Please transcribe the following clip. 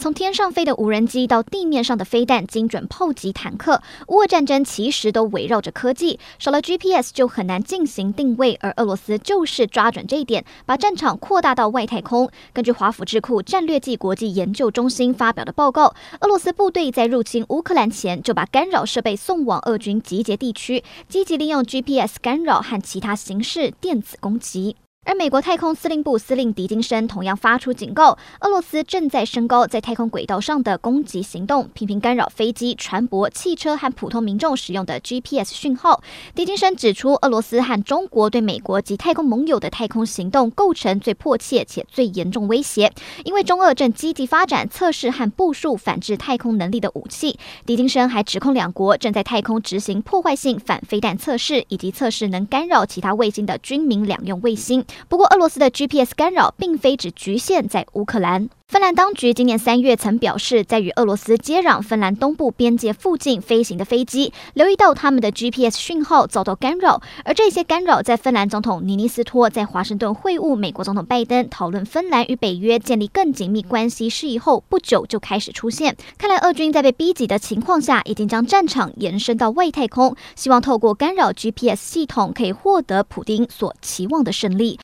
从天上飞的无人机到地面上的飞弹、精准炮击坦克，乌俄战争其实都围绕着科技。少了 GPS 就很难进行定位，而俄罗斯就是抓准这一点，把战场扩大到外太空。根据华府智库战略暨国际研究中心发表的报告，俄罗斯部队在入侵乌克兰前就把干扰设备送往俄军集结地区，积极利用 GPS 干扰和其他形式电子攻击。而美国太空司令部司令狄金森同样发出警告，俄罗斯正在升高在太空轨道上的攻击行动，频频干扰飞机、船舶、汽车和普通民众使用的 GPS 讯号。狄金森指出，俄罗斯和中国对美国及太空盟友的太空行动构成最迫切且最严重威胁，因为中俄正积极发展测试和部署反制太空能力的武器。狄金森还指控两国正在太空执行破坏性反飞弹测试，以及测试能干扰其他卫星的军民两用卫星。不过，俄罗斯的 GPS 干扰并非只局限在乌克兰。芬兰当局今年三月曾表示，在与俄罗斯接壤芬兰东部边界附近飞行的飞机，留意到他们的 GPS 讯号遭到干扰。而这些干扰在芬兰总统尼尼斯托在华盛顿会晤美国总统拜登，讨论芬兰与北约建立更紧密关系事宜后不久就开始出现。看来，俄军在被逼急的情况下，已经将战场延伸到外太空，希望透过干扰 GPS 系统，可以获得普丁所期望的胜利。